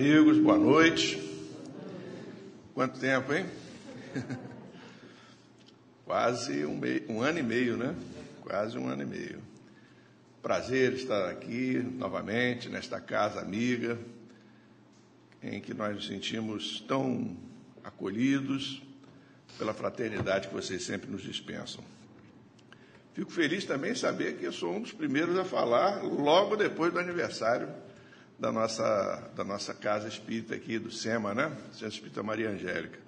amigos, boa noite. Quanto tempo, hein? Quase um, um, ano e meio, né? Quase um ano e meio. Prazer estar aqui novamente nesta casa amiga, em que nós nos sentimos tão acolhidos pela fraternidade que vocês sempre nos dispensam. Fico feliz também em saber que eu sou um dos primeiros a falar logo depois do aniversário da nossa, da nossa casa espírita aqui, do SEMA, né? Centro Espírita Maria Angélica.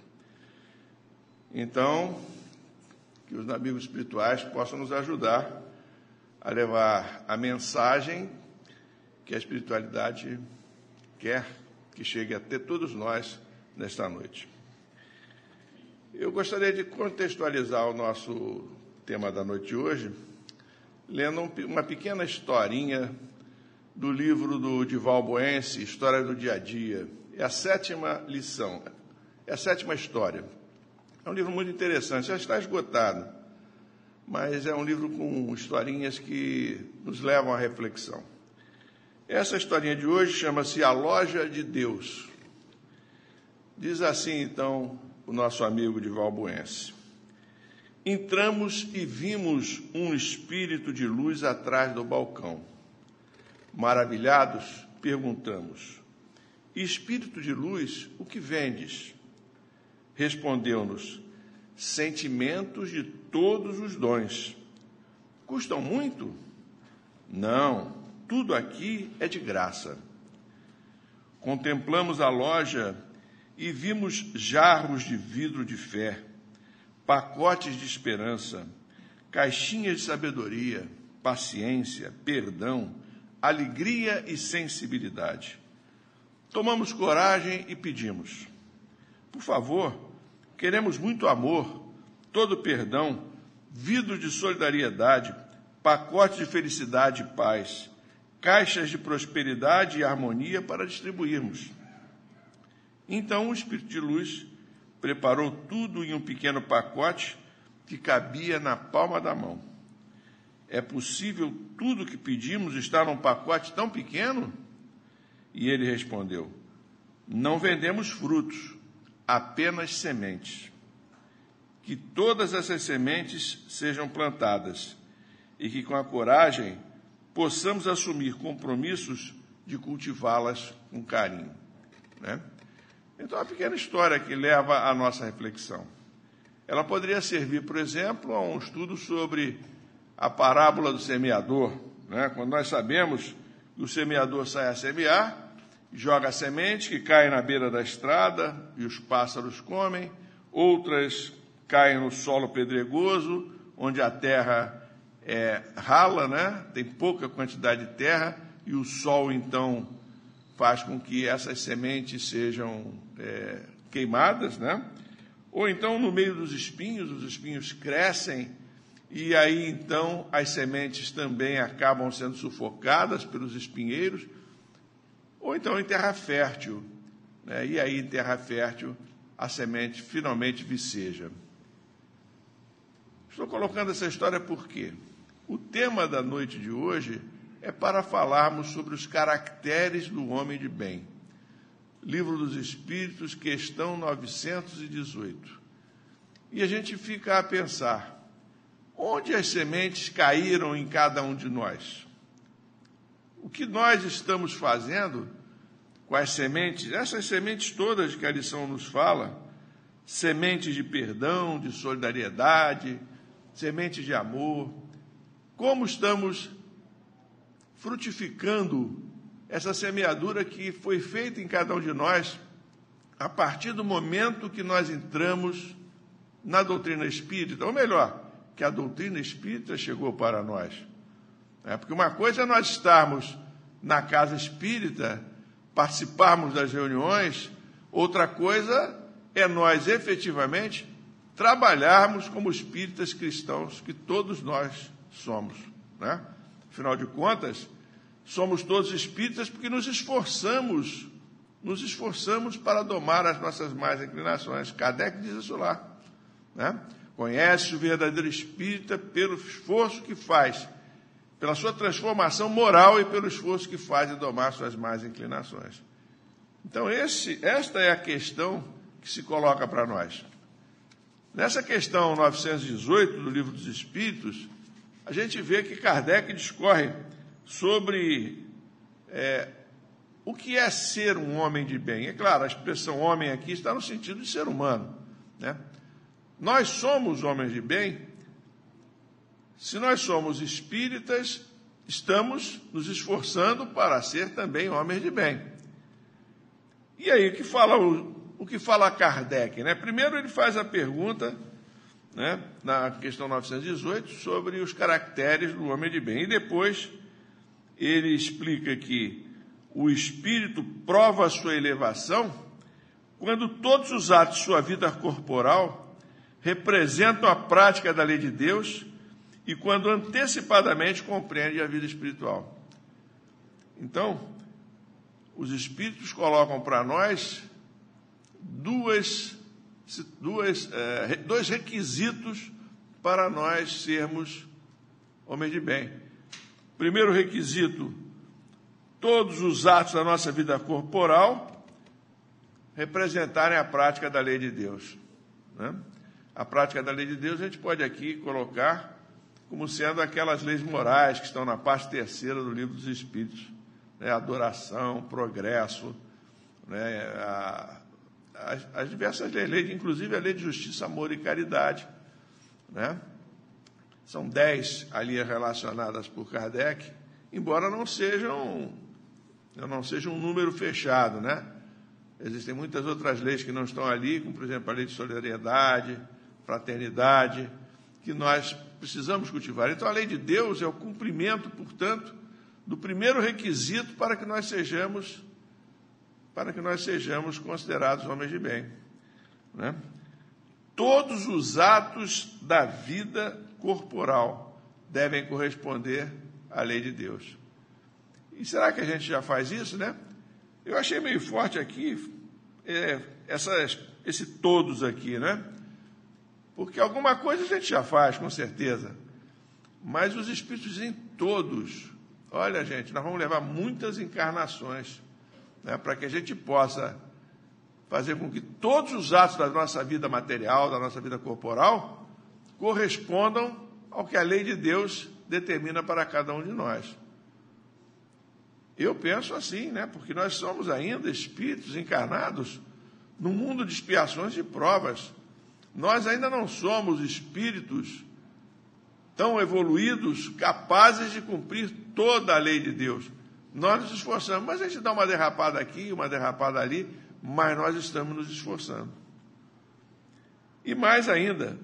Então, que os amigos espirituais possam nos ajudar a levar a mensagem que a espiritualidade quer que chegue até todos nós nesta noite. Eu gostaria de contextualizar o nosso tema da noite de hoje, lendo uma pequena historinha do livro do Dival Boense, História do Dia a Dia. É a sétima lição, é a sétima história. É um livro muito interessante, já está esgotado, mas é um livro com historinhas que nos levam à reflexão. Essa historinha de hoje chama-se A Loja de Deus. Diz assim, então, o nosso amigo Dival Boense. Entramos e vimos um espírito de luz atrás do balcão. Maravilhados, perguntamos: Espírito de luz, o que vendes? Respondeu-nos: Sentimentos de todos os dons. Custam muito? Não, tudo aqui é de graça. Contemplamos a loja e vimos jarros de vidro de fé, pacotes de esperança, caixinhas de sabedoria, paciência, perdão, alegria e sensibilidade. Tomamos coragem e pedimos: por favor, queremos muito amor, todo perdão, vidro de solidariedade, pacote de felicidade e paz, caixas de prosperidade e harmonia para distribuirmos. Então o Espírito de Luz preparou tudo em um pequeno pacote que cabia na palma da mão. É possível tudo que pedimos estar num pacote tão pequeno? E ele respondeu: Não vendemos frutos, apenas sementes. Que todas essas sementes sejam plantadas e que, com a coragem, possamos assumir compromissos de cultivá-las com carinho. Né? Então, uma pequena história que leva à nossa reflexão. Ela poderia servir, por exemplo, a um estudo sobre a parábola do semeador, né? quando nós sabemos que o semeador sai a semear, joga a semente que cai na beira da estrada e os pássaros comem, outras caem no solo pedregoso, onde a terra é rala, né? tem pouca quantidade de terra, e o sol então faz com que essas sementes sejam é, queimadas, né? ou então no meio dos espinhos, os espinhos crescem e aí então as sementes também acabam sendo sufocadas pelos espinheiros, ou então em terra fértil, né? e aí em terra fértil a semente finalmente viceja. Estou colocando essa história porque o tema da noite de hoje é para falarmos sobre os caracteres do homem de bem. Livro dos Espíritos, questão 918. E a gente fica a pensar, Onde as sementes caíram em cada um de nós? O que nós estamos fazendo com as sementes, essas sementes todas que a lição nos fala, sementes de perdão, de solidariedade, sementes de amor, como estamos frutificando essa semeadura que foi feita em cada um de nós a partir do momento que nós entramos na doutrina espírita, ou melhor, que a doutrina espírita chegou para nós. É, porque uma coisa é nós estarmos na casa espírita, participarmos das reuniões, outra coisa é nós efetivamente trabalharmos como espíritas cristãos que todos nós somos. Né? Afinal de contas, somos todos espíritas porque nos esforçamos, nos esforçamos para domar as nossas más inclinações. Kardec diz isso lá. Né? Conhece o verdadeiro espírita pelo esforço que faz, pela sua transformação moral e pelo esforço que faz em domar suas más inclinações. Então, esse, esta é a questão que se coloca para nós. Nessa questão 918 do Livro dos Espíritos, a gente vê que Kardec discorre sobre é, o que é ser um homem de bem. É claro, a expressão homem aqui está no sentido de ser humano. Né? Nós somos homens de bem. Se nós somos espíritas, estamos nos esforçando para ser também homens de bem. E aí o que fala o, o que fala Kardec, né? Primeiro ele faz a pergunta, né, na questão 918 sobre os caracteres do homem de bem e depois ele explica que o espírito prova a sua elevação quando todos os atos de sua vida corporal representam a prática da lei de Deus e quando antecipadamente compreende a vida espiritual. Então, os espíritos colocam para nós duas, duas, é, dois requisitos para nós sermos homens de bem. Primeiro requisito: todos os atos da nossa vida corporal representarem a prática da lei de Deus. Né? A prática da lei de Deus a gente pode aqui colocar como sendo aquelas leis morais que estão na parte terceira do livro dos Espíritos, né? adoração, progresso, né? a, as, as, diversas leis, inclusive a lei de justiça, amor e caridade, né? São dez ali relacionadas por Kardec, embora não sejam não seja um número fechado, né? Existem muitas outras leis que não estão ali, como por exemplo a lei de solidariedade, fraternidade, que nós precisamos cultivar. Então, a lei de Deus é o cumprimento, portanto, do primeiro requisito para que nós sejamos para que nós sejamos considerados homens de bem. Né? Todos os atos da vida corporal devem corresponder à lei de Deus. E será que a gente já faz isso, né? Eu achei meio forte aqui é, essas, esse todos aqui, né? Porque alguma coisa a gente já faz, com certeza. Mas os espíritos em todos. Olha, gente, nós vamos levar muitas encarnações né, para que a gente possa fazer com que todos os atos da nossa vida material, da nossa vida corporal, correspondam ao que a lei de Deus determina para cada um de nós. Eu penso assim, né? Porque nós somos ainda espíritos encarnados num mundo de expiações e provas. Nós ainda não somos espíritos tão evoluídos, capazes de cumprir toda a lei de Deus. Nós nos esforçamos, mas a gente dá uma derrapada aqui, uma derrapada ali, mas nós estamos nos esforçando. E mais ainda,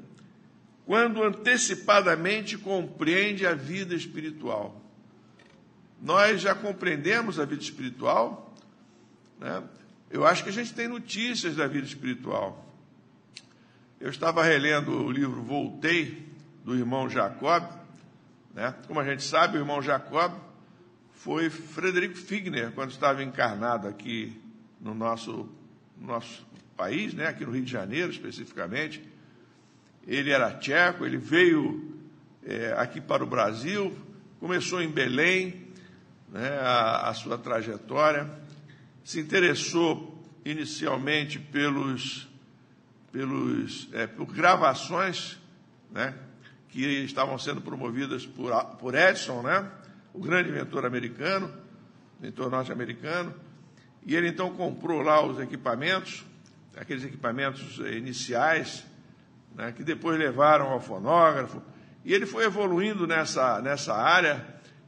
quando antecipadamente compreende a vida espiritual. Nós já compreendemos a vida espiritual, né? eu acho que a gente tem notícias da vida espiritual. Eu estava relendo o livro Voltei, do irmão Jacob. Né? Como a gente sabe, o irmão Jacob foi Frederico Figner, quando estava encarnado aqui no nosso, no nosso país, né? aqui no Rio de Janeiro especificamente. Ele era tcheco, ele veio é, aqui para o Brasil, começou em Belém né, a, a sua trajetória, se interessou inicialmente pelos pelos, é, por gravações né, que estavam sendo promovidas por, por Edison, né, o grande inventor americano, inventor norte-americano, e ele então comprou lá os equipamentos, aqueles equipamentos eh, iniciais, né, que depois levaram ao fonógrafo, e ele foi evoluindo nessa, nessa área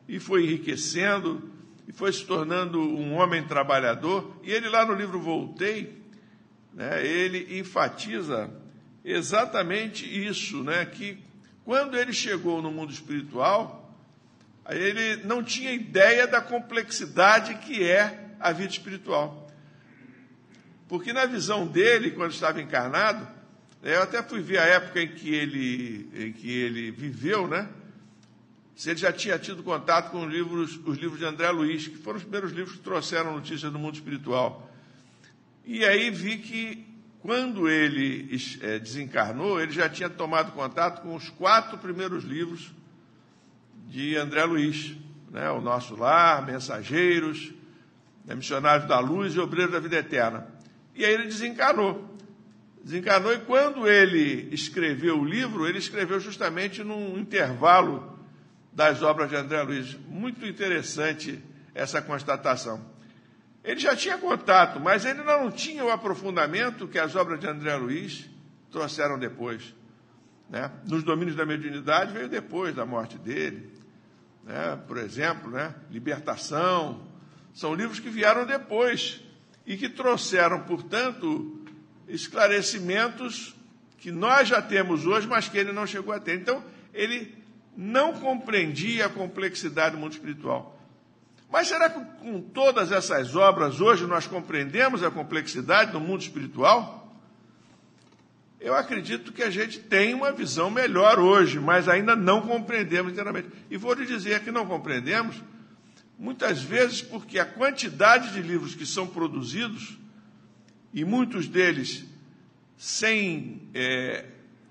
e foi enriquecendo e foi se tornando um homem trabalhador. E ele lá no livro Voltei, né, ele enfatiza exatamente isso, né, que quando ele chegou no mundo espiritual, ele não tinha ideia da complexidade que é a vida espiritual. Porque na visão dele, quando estava encarnado, né, eu até fui ver a época em que ele, em que ele viveu, né? Se ele já tinha tido contato com os livros, os livros de André Luiz, que foram os primeiros livros que trouxeram notícias do mundo espiritual. E aí vi que quando ele é, desencarnou, ele já tinha tomado contato com os quatro primeiros livros de André Luiz, né? O Nosso Lar, Mensageiros, né, Missionários da Luz e Obreiros da Vida Eterna. E aí ele desencarnou. Desencarnou e quando ele escreveu o livro, ele escreveu justamente num intervalo das obras de André Luiz. Muito interessante essa constatação. Ele já tinha contato, mas ele não tinha o aprofundamento que as obras de André Luiz trouxeram depois. Né? Nos domínios da mediunidade veio depois da morte dele. Né? Por exemplo, né? Libertação. São livros que vieram depois e que trouxeram, portanto, esclarecimentos que nós já temos hoje, mas que ele não chegou a ter. Então, ele não compreendia a complexidade do mundo espiritual. Mas será que com todas essas obras hoje nós compreendemos a complexidade do mundo espiritual? Eu acredito que a gente tem uma visão melhor hoje, mas ainda não compreendemos inteiramente. E vou lhe dizer que não compreendemos, muitas vezes porque a quantidade de livros que são produzidos, e muitos deles sem é,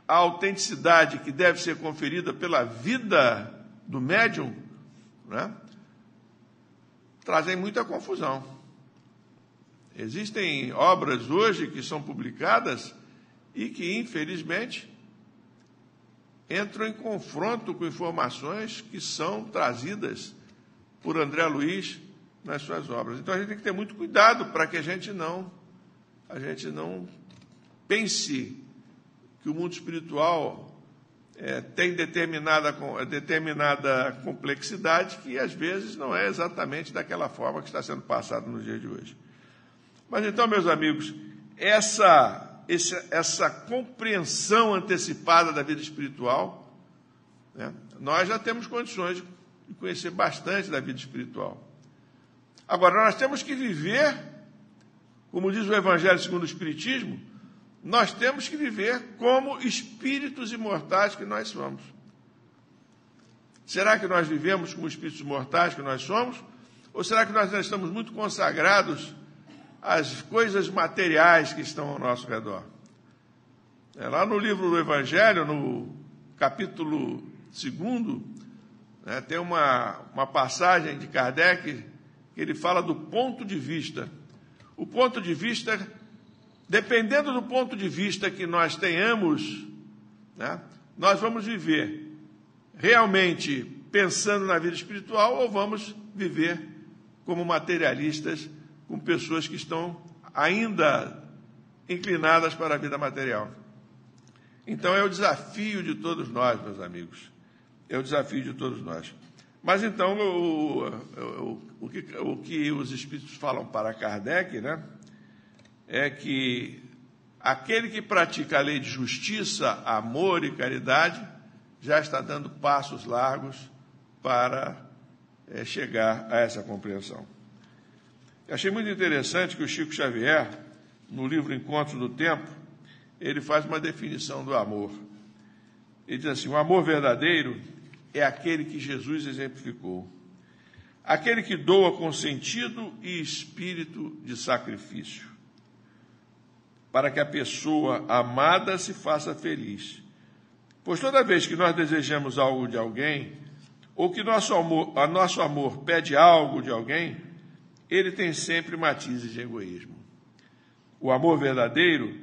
a autenticidade que deve ser conferida pela vida do médium, né, trazem muita confusão. Existem obras hoje que são publicadas e que, infelizmente, entram em confronto com informações que são trazidas por André Luiz nas suas obras. Então a gente tem que ter muito cuidado para que a gente não a gente não pense que o mundo espiritual é, tem determinada, determinada complexidade que às vezes não é exatamente daquela forma que está sendo passado no dia de hoje. Mas então, meus amigos, essa esse, essa compreensão antecipada da vida espiritual, né, nós já temos condições de conhecer bastante da vida espiritual. Agora, nós temos que viver, como diz o Evangelho segundo o Espiritismo, nós temos que viver como espíritos imortais que nós somos. Será que nós vivemos como espíritos mortais que nós somos? Ou será que nós estamos muito consagrados as coisas materiais que estão ao nosso redor. É, lá no livro do Evangelho, no capítulo 2, né, tem uma, uma passagem de Kardec que ele fala do ponto de vista. O ponto de vista, dependendo do ponto de vista que nós tenhamos, né, nós vamos viver realmente pensando na vida espiritual ou vamos viver como materialistas com pessoas que estão ainda inclinadas para a vida material. Então é o desafio de todos nós, meus amigos. É o desafio de todos nós. Mas então, o, o, o, que, o que os Espíritos falam para Kardec, né, é que aquele que pratica a lei de justiça, amor e caridade, já está dando passos largos para é, chegar a essa compreensão. Eu achei muito interessante que o Chico Xavier, no livro Encontro do Tempo, ele faz uma definição do amor. Ele diz assim: o amor verdadeiro é aquele que Jesus exemplificou, aquele que doa com sentido e espírito de sacrifício, para que a pessoa amada se faça feliz. Pois toda vez que nós desejamos algo de alguém, ou que nosso amor, a nosso amor pede algo de alguém, ele tem sempre matizes de egoísmo. O amor verdadeiro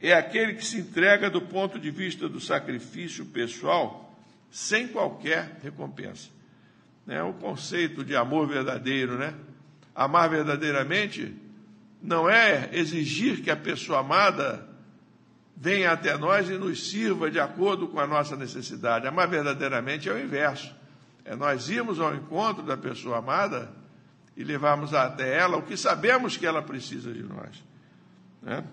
é aquele que se entrega do ponto de vista do sacrifício pessoal sem qualquer recompensa. É o conceito de amor verdadeiro, né? Amar verdadeiramente não é exigir que a pessoa amada venha até nós e nos sirva de acordo com a nossa necessidade. Amar verdadeiramente é o inverso. É nós irmos ao encontro da pessoa amada e levarmos até ela o que sabemos que ela precisa de nós. Né?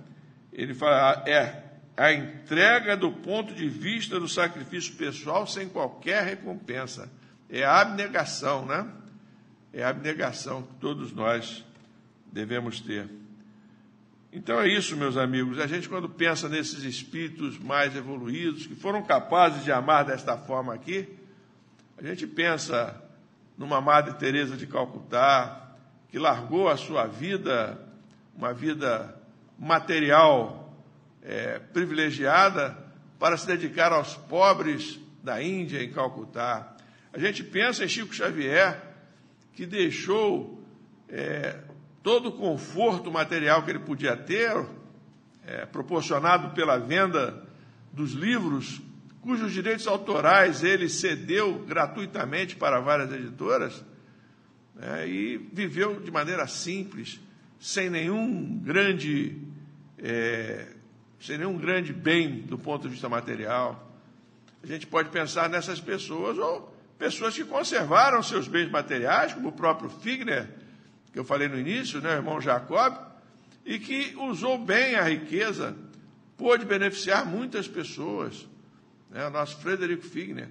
Ele fala, é a entrega do ponto de vista do sacrifício pessoal sem qualquer recompensa. É a abnegação, né? É a abnegação que todos nós devemos ter. Então é isso, meus amigos. A gente, quando pensa nesses espíritos mais evoluídos, que foram capazes de amar desta forma aqui, a gente pensa numa Madre Teresa de Calcutá, que largou a sua vida, uma vida material é, privilegiada, para se dedicar aos pobres da Índia, em Calcutá. A gente pensa em Chico Xavier, que deixou é, todo o conforto material que ele podia ter, é, proporcionado pela venda dos livros, cujos direitos autorais ele cedeu gratuitamente para várias editoras, é, e viveu de maneira simples, sem nenhum grande, é, sem nenhum grande bem do ponto de vista material. A gente pode pensar nessas pessoas, ou pessoas que conservaram seus bens materiais, como o próprio Figner, que eu falei no início, né, o irmão Jacob, e que usou bem a riqueza, pôde beneficiar muitas pessoas. Né, o nosso Frederico Figner.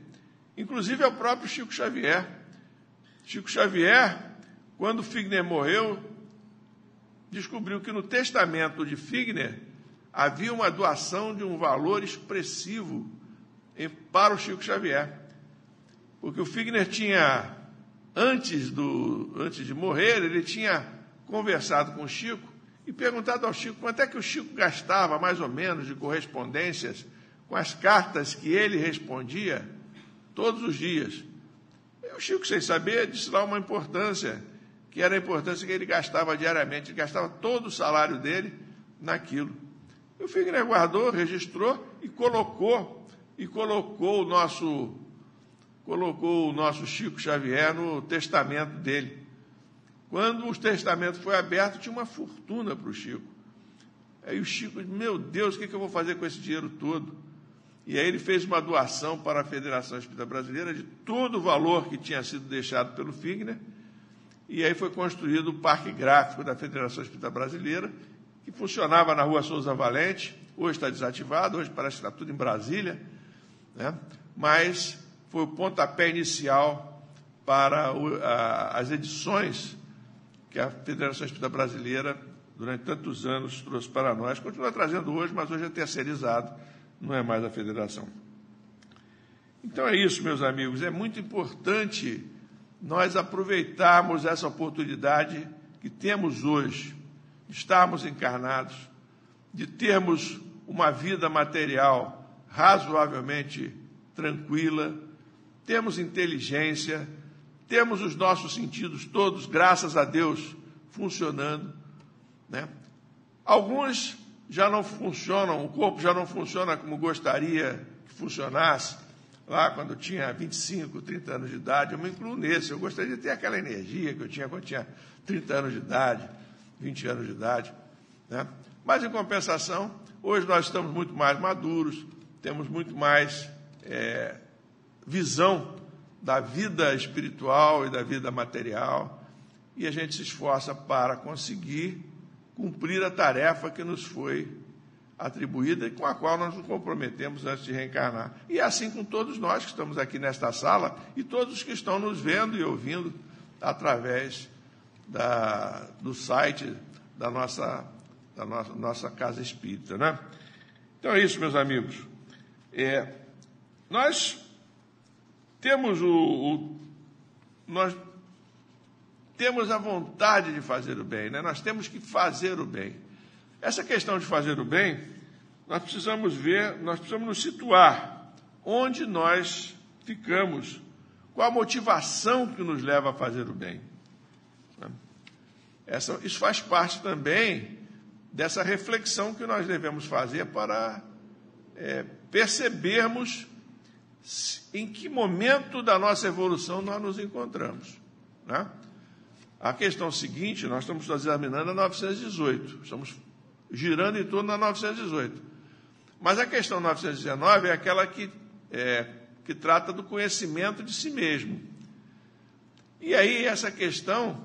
Inclusive é o próprio Chico Xavier. Chico Xavier, quando Figner morreu, descobriu que no testamento de Figner havia uma doação de um valor expressivo para o Chico Xavier. Porque o Figner tinha, antes, do, antes de morrer, ele tinha conversado com o Chico e perguntado ao Chico quanto é que o Chico gastava, mais ou menos, de correspondências com as cartas que ele respondia todos os dias. E o Chico, sem saber, disse lá uma importância, que era a importância que ele gastava diariamente, ele gastava todo o salário dele naquilo. E o Figner guardou, registrou e colocou, e colocou o nosso, colocou o nosso Chico Xavier no testamento dele. Quando o testamento foi aberto, tinha uma fortuna para o Chico. Aí o Chico disse, meu Deus, o que, que eu vou fazer com esse dinheiro todo? E aí ele fez uma doação para a Federação Espírita Brasileira de todo o valor que tinha sido deixado pelo Figner, e aí foi construído o Parque Gráfico da Federação Espírita Brasileira, que funcionava na rua Souza Valente, hoje está desativado, hoje parece que está tudo em Brasília, né? mas foi o pontapé inicial para o, a, as edições que a Federação Espírita Brasileira, durante tantos anos, trouxe para nós. Continua trazendo hoje, mas hoje é terceirizado, não é mais a federação. Então é isso, meus amigos, é muito importante nós aproveitarmos essa oportunidade que temos hoje, de estarmos encarnados, de termos uma vida material razoavelmente tranquila, temos inteligência, temos os nossos sentidos todos, graças a Deus, funcionando. Né? Alguns já não funcionam, o corpo já não funciona como gostaria que funcionasse, lá quando eu tinha 25, 30 anos de idade, eu me incluo nesse. Eu gostaria de ter aquela energia que eu tinha quando eu tinha 30 anos de idade, 20 anos de idade. Né? Mas, em compensação, hoje nós estamos muito mais maduros, temos muito mais é, visão da vida espiritual e da vida material, e a gente se esforça para conseguir cumprir a tarefa que nos foi atribuída e com a qual nós nos comprometemos antes de reencarnar. E é assim com todos nós que estamos aqui nesta sala e todos os que estão nos vendo e ouvindo através da, do site da nossa, da nossa, nossa casa espírita. Né? Então é isso, meus amigos. É, nós temos o, o, nós temos a vontade de fazer o bem, né? nós temos que fazer o bem. Essa questão de fazer o bem, nós precisamos ver, nós precisamos nos situar onde nós ficamos, qual a motivação que nos leva a fazer o bem. Essa, isso faz parte também dessa reflexão que nós devemos fazer para é, percebermos em que momento da nossa evolução nós nos encontramos. Né? A questão seguinte, nós estamos examinando a 918, estamos girando em torno da 918. Mas a questão 919 é aquela que, é, que trata do conhecimento de si mesmo. E aí, essa questão,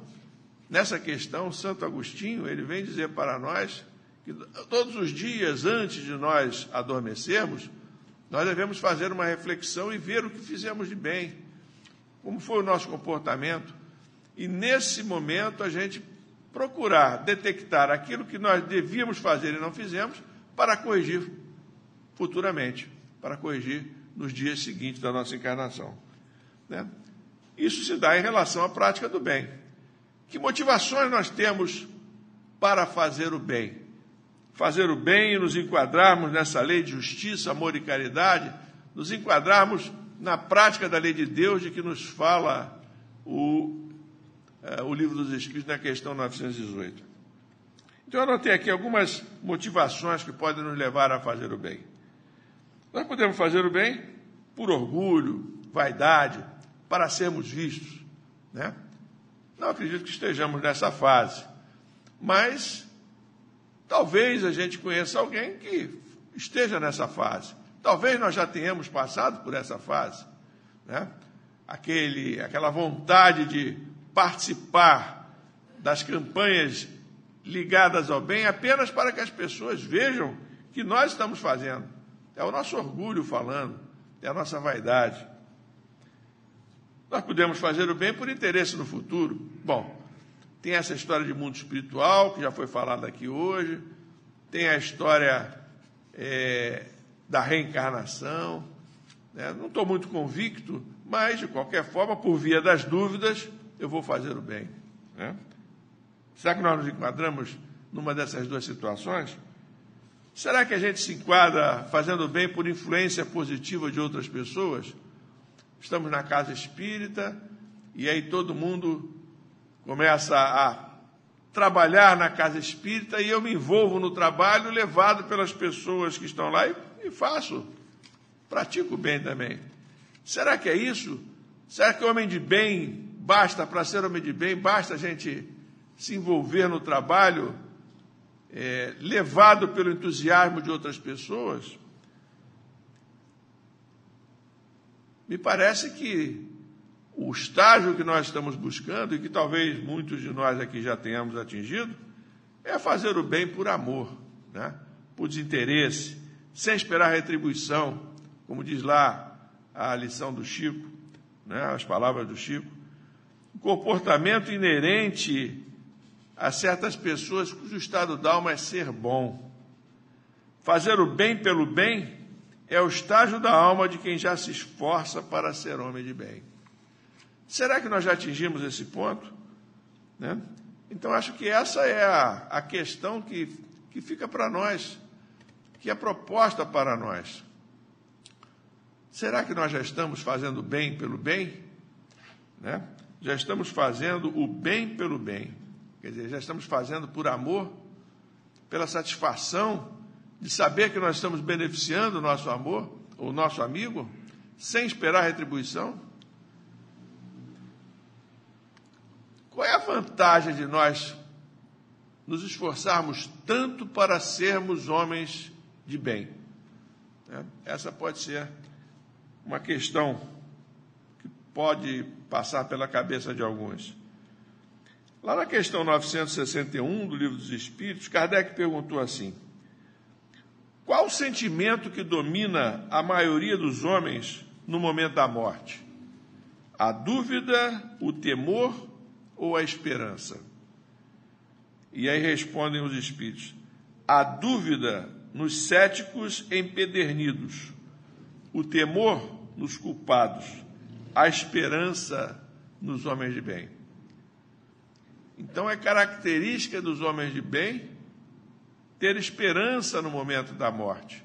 nessa questão, Santo Agostinho, ele vem dizer para nós que todos os dias antes de nós adormecermos, nós devemos fazer uma reflexão e ver o que fizemos de bem, como foi o nosso comportamento. E nesse momento a gente procurar detectar aquilo que nós devíamos fazer e não fizemos para corrigir futuramente, para corrigir nos dias seguintes da nossa encarnação. Né? Isso se dá em relação à prática do bem. Que motivações nós temos para fazer o bem? Fazer o bem e nos enquadrarmos nessa lei de justiça, amor e caridade, nos enquadrarmos na prática da lei de Deus de que nos fala o uh, o livro dos Espíritos na questão 918. Então, eu anotei aqui algumas motivações que podem nos levar a fazer o bem. Nós podemos fazer o bem por orgulho, vaidade, para sermos vistos. Né? Não acredito que estejamos nessa fase, mas talvez a gente conheça alguém que esteja nessa fase. Talvez nós já tenhamos passado por essa fase. Né? Aquele, aquela vontade de participar das campanhas ligadas ao bem apenas para que as pessoas vejam que nós estamos fazendo. É o nosso orgulho falando, é a nossa vaidade. Nós podemos fazer o bem por interesse no futuro. Bom, tem essa história de mundo espiritual, que já foi falada aqui hoje, tem a história é, da reencarnação. Né? Não estou muito convicto, mas, de qualquer forma, por via das dúvidas, eu vou fazer o bem. Né? Será que nós nos enquadramos numa dessas duas situações? Será que a gente se enquadra fazendo bem por influência positiva de outras pessoas? Estamos na casa espírita e aí todo mundo começa a trabalhar na casa espírita e eu me envolvo no trabalho levado pelas pessoas que estão lá e, faço, pratico bem também. Será que é isso? Será que homem de bem basta, para ser homem de bem, basta a gente se envolver no trabalho é, levado pelo entusiasmo de outras pessoas, me parece que o estágio que nós estamos buscando, e que talvez muitos de nós aqui já tenhamos atingido, é fazer o bem por amor, né? por desinteresse, sem esperar retribuição, como diz lá a lição do Chico, né? as palavras do Chico. Um comportamento inerente a certas pessoas cujo estado d'alma é ser bom. Fazer o bem pelo bem é o estágio da alma de quem já se esforça para ser homem de bem. Será que nós já atingimos esse ponto? Né? Então, acho que essa é a, a questão que, que fica para nós, que é proposta para nós. Será que nós já estamos fazendo bem pelo bem? Né? Já estamos fazendo o bem pelo bem. Quer dizer, já estamos fazendo por amor, pela satisfação de saber que nós estamos beneficiando o nosso amor, o nosso amigo, sem esperar retribuição? Qual é a vantagem de nós nos esforçarmos tanto para sermos homens de bem? É, essa pode ser uma questão que pode passar pela cabeça de alguns. Lá na questão 961 do Livro dos Espíritos, Kardec perguntou assim: Qual o sentimento que domina a maioria dos homens no momento da morte? A dúvida, o temor ou a esperança? E aí respondem os Espíritos: A dúvida nos céticos empedernidos, o temor nos culpados, a esperança nos homens de bem. Então é característica dos homens de bem ter esperança no momento da morte.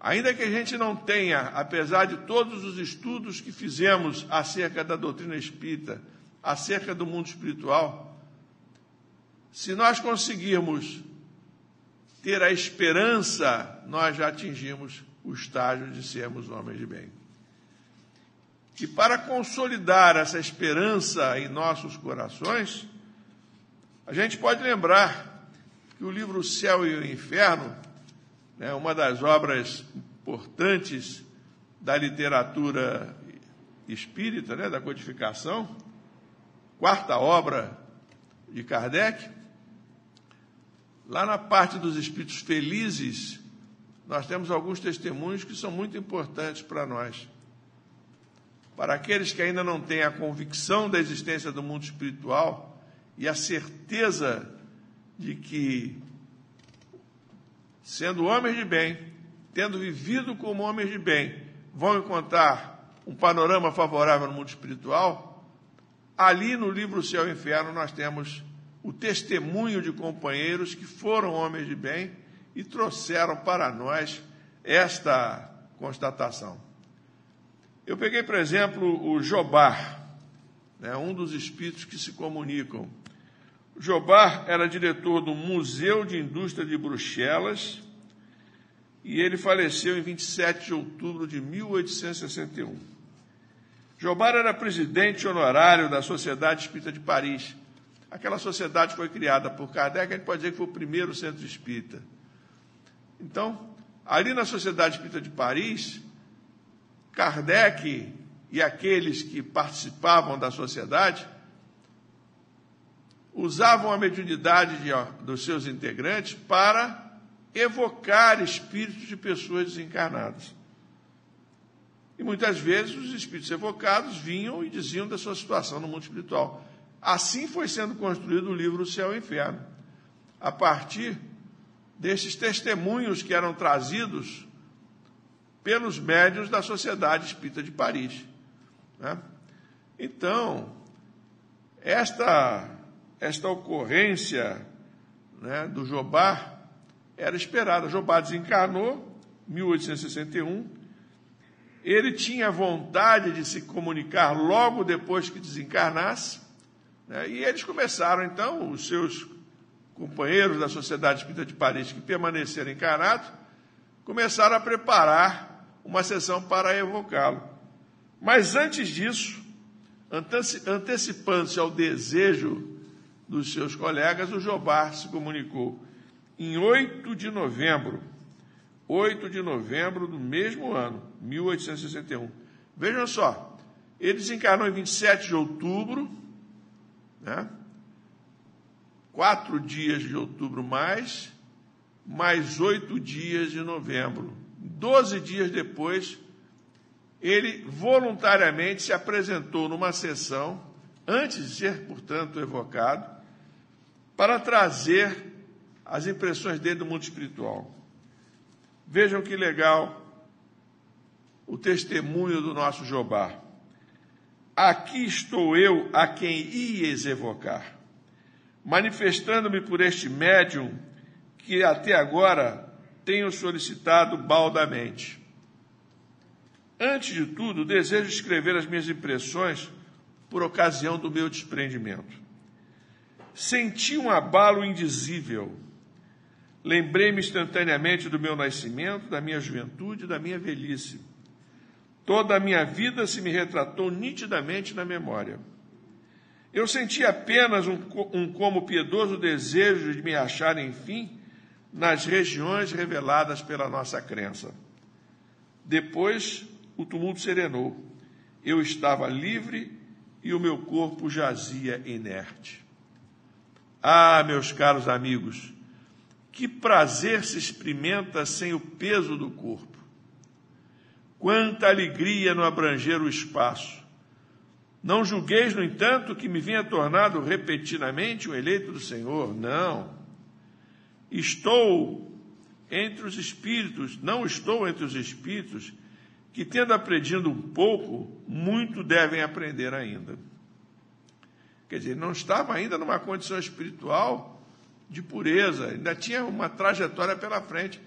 Ainda que a gente não tenha, apesar de todos os estudos que fizemos acerca da doutrina espírita, acerca do mundo espiritual, se nós conseguirmos ter a esperança, nós já atingimos o estágio de sermos homens de bem. E para consolidar essa esperança em nossos corações, a gente pode lembrar que o livro Céu e o Inferno, né, uma das obras importantes da literatura espírita, né, da codificação, quarta obra de Kardec, lá na parte dos espíritos felizes, nós temos alguns testemunhos que são muito importantes para nós. Para aqueles que ainda não têm a convicção da existência do mundo espiritual e a certeza de que, sendo homens de bem, tendo vivido como homens de bem, vão encontrar um panorama favorável no mundo espiritual, ali no livro Céu e Inferno nós temos o testemunho de companheiros que foram homens de bem e trouxeram para nós esta constatação. Eu peguei, por exemplo, o Jobar. né, um dos espíritos que se comunicam. Jobar era diretor do Museu de Indústria de Bruxelas e ele faleceu em 27 de outubro de 1861. Jobar era presidente honorário da Sociedade Espírita de Paris. Aquela sociedade foi criada por Kardec, a gente pode dizer que foi o primeiro centro espírita. Então, ali na Sociedade Espírita de Paris, Kardec e aqueles que participavam da sociedade usavam a mediunidade de, dos seus integrantes para evocar espíritos de pessoas desencarnadas. E muitas vezes os espíritos evocados vinham e diziam da sua situação no mundo espiritual. Assim foi sendo construído o livro O Céu e o Inferno, a partir desses testemunhos que eram trazidos pelos médios da Sociedade Espírita de Paris. Né? Então, esta, esta ocorrência né, do Jobá era esperada. Jobá desencarnou em 1861. Ele tinha vontade de se comunicar logo depois que desencarnasse. Né, e eles começaram, então, os seus companheiros da Sociedade Espírita de Paris que permaneceram encarnados, começaram a preparar uma sessão para evocá-lo. Mas antes disso, antecipando-se ao desejo dos seus colegas, o Jobar se comunicou em 8 de novembro, 8 de novembro do mesmo ano, 1861. Vejam só, ele desencarnou em 27 de outubro, né? quatro dias de outubro mais, mais oito dias de novembro. Doze dias depois, ele voluntariamente se apresentou numa sessão, antes de ser, portanto, evocado, para trazer as impressões dele do mundo espiritual. Vejam que legal o testemunho do nosso Jobá. Aqui estou eu a quem ias evocar, manifestando-me por este médium que até agora tenho solicitado baldamente. Antes de tudo, desejo escrever as minhas impressões por ocasião do meu desprendimento. Senti um abalo indizível Lembrei-me instantaneamente do meu nascimento, da minha juventude, da minha velhice. Toda a minha vida se me retratou nitidamente na memória. Eu senti apenas um, um como piedoso desejo de me achar, enfim, nas regiões reveladas pela nossa crença. Depois, o tumulto serenou. Eu estava livre e o meu corpo jazia inerte. Ah, meus caros amigos, que prazer se experimenta sem o peso do corpo? Quanta alegria no abranger o espaço! Não julgueis, no entanto, que me vinha tornado repetidamente um eleito do Senhor. Não. Estou entre os espíritos, não estou entre os espíritos que, tendo aprendido um pouco, muito devem aprender ainda. Quer dizer, não estava ainda numa condição espiritual de pureza, ainda tinha uma trajetória pela frente,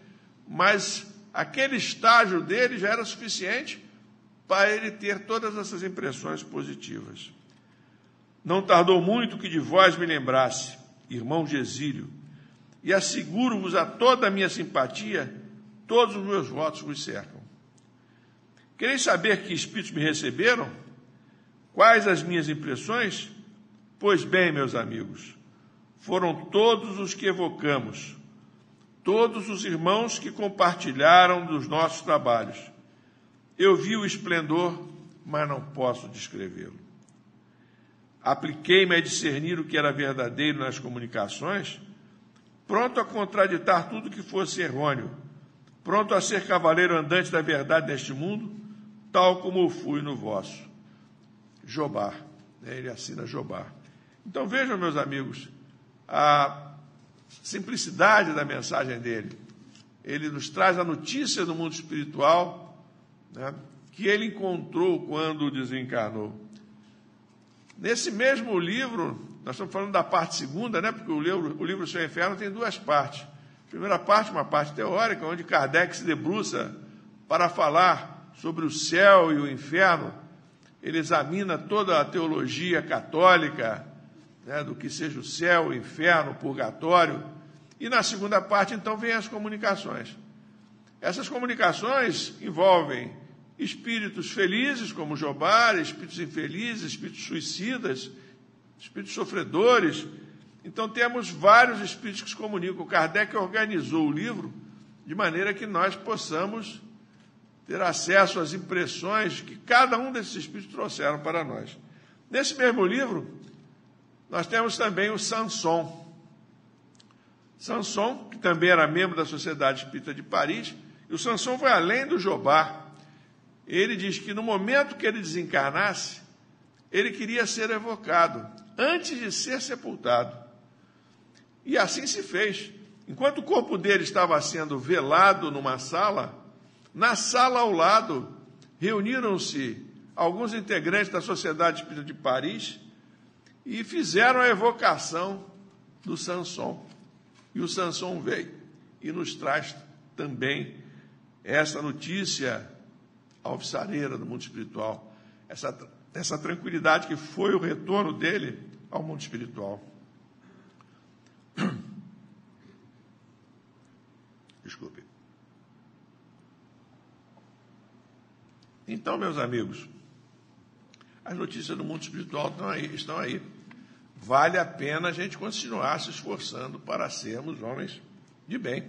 mas aquele estágio dele já era suficiente para ele ter todas essas impressões positivas. Não tardou muito que de vós me lembrasse, irmão Gesílio, e asseguro-vos a toda a minha simpatia, todos os meus votos vos cercam. Quereis saber que espíritos me receberam? Quais as minhas impressões? Pois bem, meus amigos, foram todos os que evocamos, todos os irmãos que compartilharam dos nossos trabalhos. Eu vi o esplendor, mas não posso descrevê-lo. Apliquei-me a discernir o que era verdadeiro nas comunicações, pronto a contraditar tudo que fosse errôneo, pronto a ser cavaleiro andante da verdade neste mundo, tal como fui no vosso. Jobar, né? ele assina Jobar. Então vejam, meus amigos, a simplicidade da mensagem dele. Ele nos traz a notícia do mundo espiritual né, que ele encontrou quando desencarnou. Nesse mesmo livro, nós estamos falando da parte segunda, né, porque o livro, o livro Seu Inferno tem duas partes. A primeira parte, uma parte teórica, onde Kardec se debruça para falar sobre o céu e o inferno, ele examina toda a teologia católica, né, do que seja o céu, o inferno, o purgatório. E na segunda parte, então, vem as comunicações. Essas comunicações envolvem espíritos felizes, como Jobar, espíritos infelizes, espíritos suicidas, espíritos sofredores. Então, temos vários espíritos que se comunicam. Kardec organizou o livro de maneira que nós possamos ter acesso às impressões que cada um desses espíritos trouxeram para nós. Nesse mesmo livro, nós temos também o Sanson. Sanson, que também era membro da Sociedade Espírita de Paris, e o Sanson foi além do Jobá. Ele diz que no momento que ele desencarnasse, ele queria ser evocado, antes de ser sepultado. E assim se fez. Enquanto o corpo dele estava sendo velado numa sala, na sala ao lado, reuniram-se alguns integrantes da Sociedade Espírita de Paris e fizeram a evocação do Sanson. E o Sanson veio e nos traz também essa notícia alvissareira do mundo espiritual, essa, essa tranquilidade que foi o retorno dele ao mundo espiritual. Desculpe. Então, meus amigos, as notícias do mundo espiritual estão aí, estão aí. Vale a pena a gente continuar se esforçando para sermos homens de bem.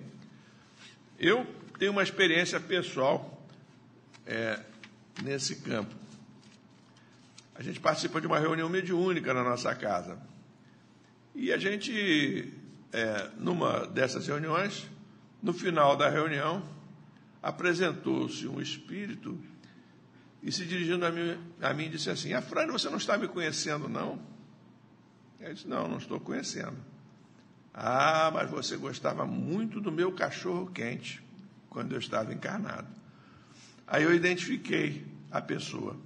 Eu tenho uma experiência pessoal é, nesse campo. A gente participa de uma reunião mediúnica na nossa casa. E a gente, é, numa dessas reuniões, no final da reunião, apresentou-se um espírito e se dirigindo a mim, a mim disse assim: Afrânio, você não está me conhecendo, não? Eu disse: Não, não estou conhecendo. Ah, mas você gostava muito do meu cachorro quente quando eu estava encarnado. Aí eu identifiquei a pessoa.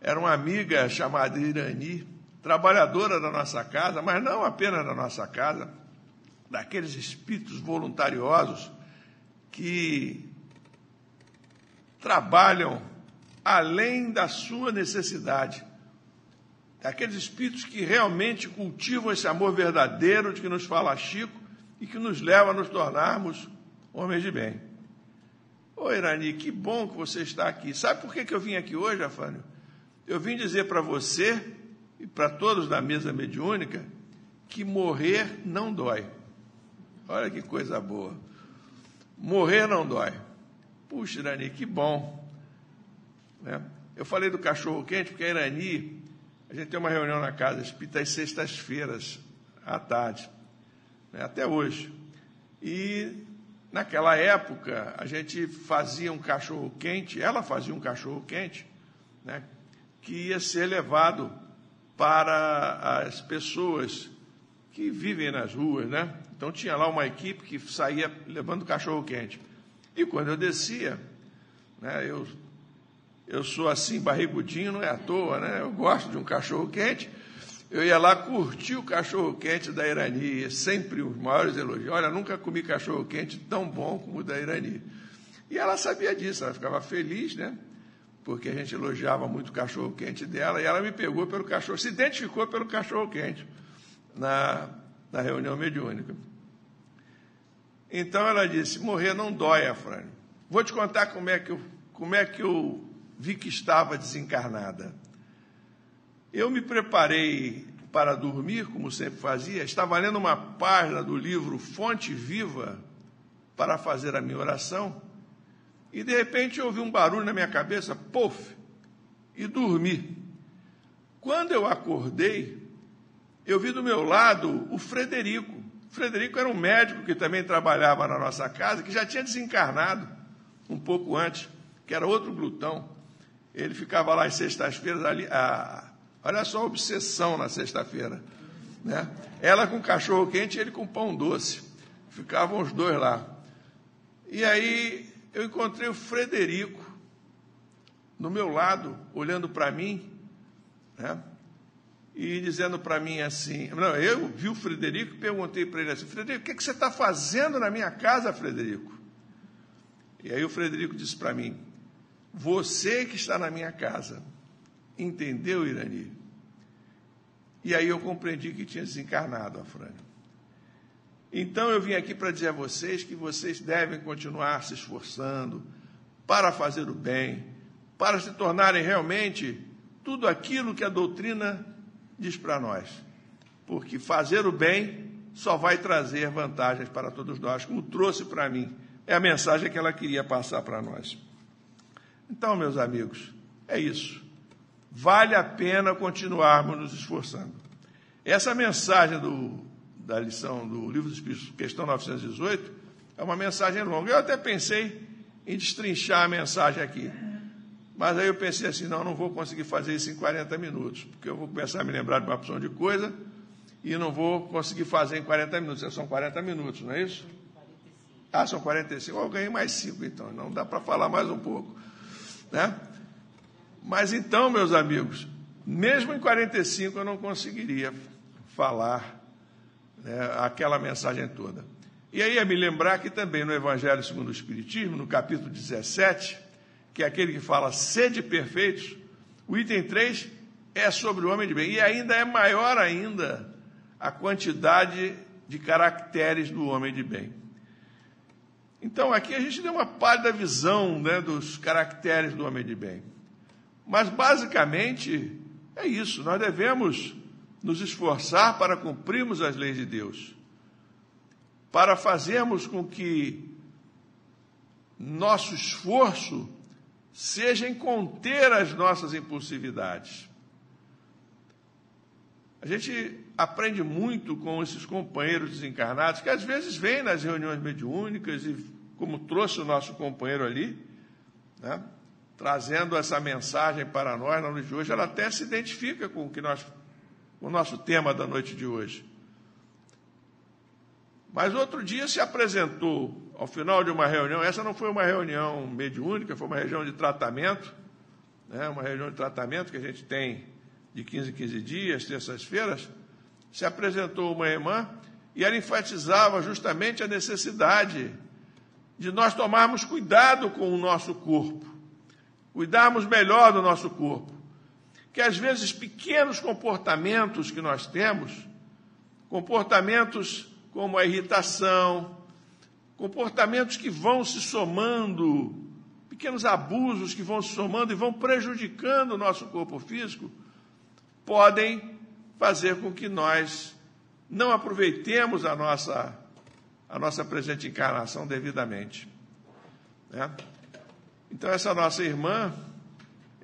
Era uma amiga chamada Irani, trabalhadora da nossa casa, mas não apenas da nossa casa, daqueles espíritos voluntariosos que trabalham além da sua necessidade. Aqueles espíritos que realmente cultivam esse amor verdadeiro de que nos fala Chico e que nos leva a nos tornarmos homens de bem. Ô Irani, que bom que você está aqui. Sabe por que, que eu vim aqui hoje, Afânio? Eu vim dizer para você e para todos da mesa mediúnica que morrer não dói. Olha que coisa boa. Morrer não dói. Puxa, Irani, que bom. Né? Eu falei do cachorro quente porque a Irani, a gente tem uma reunião na casa espírita às sextas-feiras, à tarde, né? até hoje. E naquela época a gente fazia um cachorro quente, ela fazia um cachorro quente, né? que ia ser levado para as pessoas que vivem nas ruas, né? Então tinha lá uma equipe que saía levando cachorro quente. E quando eu descia, né, eu eu sou assim, barrigudinho, não é à toa, né? Eu gosto de um cachorro quente. Eu ia lá curtir o cachorro quente da Irani, sempre os maiores elogios. Olha, nunca comi cachorro quente tão bom como o da Irani. E ela sabia disso, ela ficava feliz, né? Porque a gente elogiava muito o cachorro quente dela, e ela me pegou pelo cachorro, se identificou pelo cachorro quente na, na reunião mediúnica. Então ela disse: morrer não dói, Afrânio. Vou te contar como é que eu, como é que eu vi que estava desencarnada. Eu me preparei para dormir, como sempre fazia, estava lendo uma página do livro Fonte Viva para fazer a minha oração, e de repente ouvi um barulho na minha cabeça, pof, e dormi. Quando eu acordei, eu vi do meu lado o Frederico. O Frederico era um médico que também trabalhava na nossa casa, que já tinha desencarnado um pouco antes, que era outro glutão. Ele ficava lá às sextas-feiras ali. Ah, olha só a obsessão na sexta-feira. Né? Ela com cachorro quente e ele com pão doce. Ficavam os dois lá. E aí eu encontrei o Frederico no meu lado, olhando para mim, né? e dizendo para mim assim: não, eu vi o Frederico e perguntei para ele assim: Frederico, o que, que você está fazendo na minha casa, Frederico? E aí o Frederico disse para mim: você que está na minha casa, Entendeu, Irani? E aí eu compreendi que tinha desencarnado a Frânio. Então eu vim aqui para dizer a vocês que vocês devem continuar se esforçando para fazer o bem, para se tornarem realmente tudo aquilo que a doutrina diz para nós. Porque fazer o bem só vai trazer vantagens para todos nós, como trouxe para mim. É a mensagem que ela queria passar para nós. Então, meus amigos, é isso. Vale a pena continuarmos nos esforçando. Essa mensagem do, da lição do Livro dos Espíritos, questão 918, é uma mensagem longa. Eu até pensei em destrinchar a mensagem aqui. Mas aí eu pensei assim, não, não vou conseguir fazer isso em 40 minutos, porque eu vou começar a me lembrar de uma opção de coisa e não vou conseguir fazer em 40 minutos. São 40 minutos, não é isso? Ah, são 45. Eu ganhei mais 5, então. Não dá para falar mais um pouco. Né? Mas então, meus amigos, mesmo em 45 eu não conseguiria falar né, aquela mensagem toda. E aí é me lembrar que também no Evangelho segundo o Espiritismo, no capítulo 17, que é aquele que fala sede perfeitos, o item 3 é sobre o homem de bem. E ainda é maior ainda a quantidade de caracteres do homem de bem. Então aqui a gente deu uma pálida visão né, dos caracteres do homem de bem. Mas basicamente é isso, nós devemos nos esforçar para cumprirmos as leis de Deus para fazermos com que nosso esforço seja em conter as nossas impulsividades. A gente aprende muito com esses companheiros desencarnados, que às vezes vêm nas reuniões mediúnicas e, como trouxe o nosso companheiro ali, né, trazendo essa mensagem para nós na noite de hoje, ela até se identifica com o que nós, com o nosso tema da noite de hoje. Mas outro dia se apresentou, ao final de uma reunião, essa não foi uma reunião mediúnica, foi uma reunião de tratamento, né, uma reunião de tratamento que a gente tem de 15 em 15 dias, terças-feiras, se apresentou uma irmã e ela enfatizava justamente a necessidade de nós tomarmos cuidado com o nosso corpo, cuidarmos melhor do nosso corpo. Que às vezes pequenos comportamentos que nós temos, comportamentos como a irritação, comportamentos que vão se somando, pequenos abusos que vão se somando e vão prejudicando o nosso corpo físico, podem fazer com que nós não aproveitemos a nossa, a nossa presente encarnação devidamente. Né? Então, essa nossa irmã,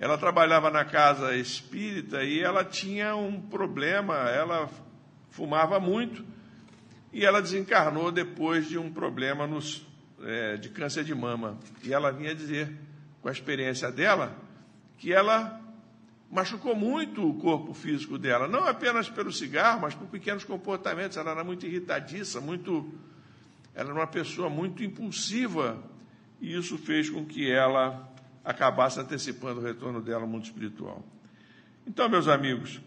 ela trabalhava na casa espírita e ela tinha um problema, ela fumava muito e ela desencarnou depois de um problema nos, é, de câncer de mama. E ela vinha dizer, com a experiência dela, que ela machucou muito o corpo físico dela, não apenas pelo cigarro, mas por pequenos comportamentos. Ela era muito irritadiça, muito, ela era uma pessoa muito impulsiva, e isso fez com que ela acabasse antecipando o retorno dela ao mundo espiritual. Então, meus amigos,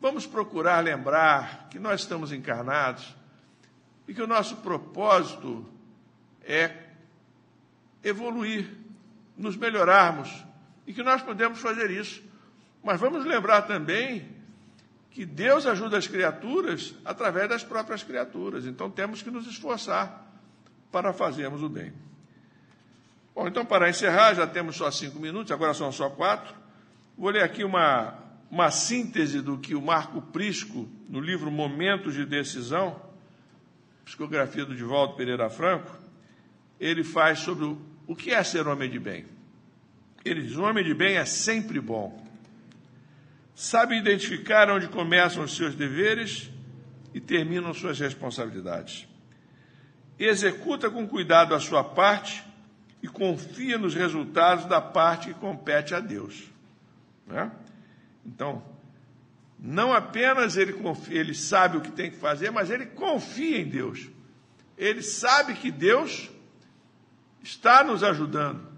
vamos procurar lembrar que nós estamos encarnados e que o nosso propósito é evoluir, nos melhorarmos, e que nós podemos fazer isso. Mas vamos lembrar também que Deus ajuda as criaturas através das próprias criaturas, então temos que nos esforçar para fazermos o bem. Bom, então, para encerrar, já temos só cinco minutos, agora são só quatro. Vou ler aqui uma, uma síntese do que o Marco Prisco, no livro Momentos de Decisão, psicografia do Divaldo Pereira Franco, ele faz sobre o, o que é ser homem de bem. Ele diz: o homem de bem é sempre bom. Sabe identificar onde começam os seus deveres e terminam suas responsabilidades. Executa com cuidado a sua parte e confia nos resultados da parte que compete a Deus. Né? Então, não apenas ele, confia, ele sabe o que tem que fazer, mas ele confia em Deus. Ele sabe que Deus está nos ajudando.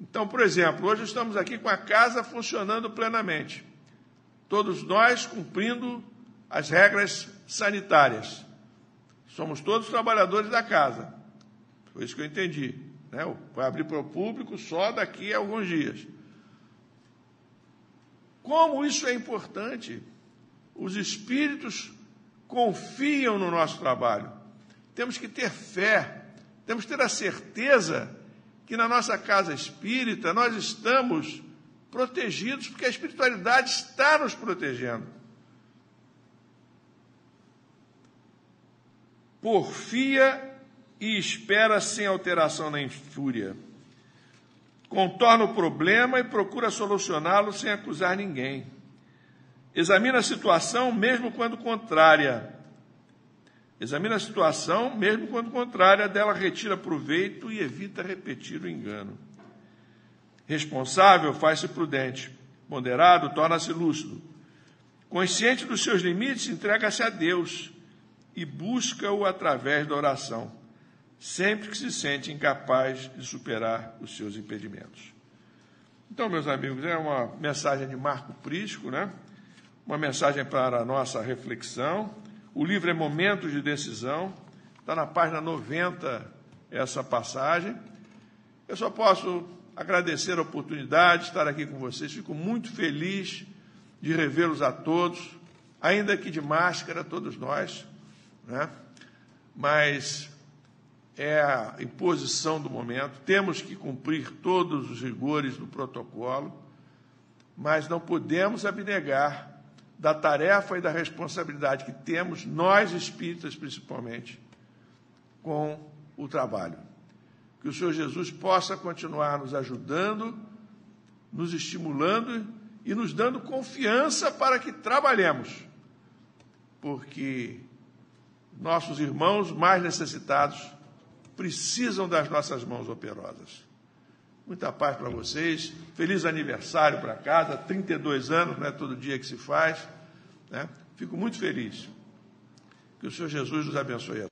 Então, por exemplo, hoje estamos aqui com a casa funcionando plenamente. Todos nós cumprindo as regras sanitárias. Somos todos trabalhadores da casa. Foi isso que eu entendi. Né? Vai abrir para o público só daqui a alguns dias. Como isso é importante. Os espíritos confiam no nosso trabalho. Temos que ter fé, temos que ter a certeza que na nossa casa espírita nós estamos protegidos, porque a espiritualidade está nos protegendo. Porfia e espera sem alteração nem fúria. Contorna o problema e procura solucioná-lo sem acusar ninguém. Examina a situação mesmo quando contrária. Examina a situação mesmo quando contrária, dela retira proveito e evita repetir o engano. Responsável faz-se prudente. Ponderado torna-se lúcido. Consciente dos seus limites, entrega-se a Deus e busca-o através da oração, sempre que se sente incapaz de superar os seus impedimentos. Então, meus amigos, é uma mensagem de Marco Prisco, né? uma mensagem para a nossa reflexão. O livro é Momentos de Decisão, está na página 90 essa passagem. Eu só posso agradecer a oportunidade de estar aqui com vocês, fico muito feliz de revê-los a todos, ainda que de máscara, todos nós né? mas é a imposição do momento. Temos que cumprir todos os rigores do protocolo, mas não podemos abnegar da tarefa e da responsabilidade que temos, nós espíritas principalmente, com o trabalho. Que o Senhor Jesus possa continuar nos ajudando, nos estimulando e nos dando confiança para que trabalhemos, porque nossos irmãos mais necessitados precisam das nossas mãos operosas. Muita paz para vocês. Feliz aniversário para casa, 32 anos, não é todo dia que se faz. Né? Fico muito feliz. Que o Senhor Jesus nos abençoe.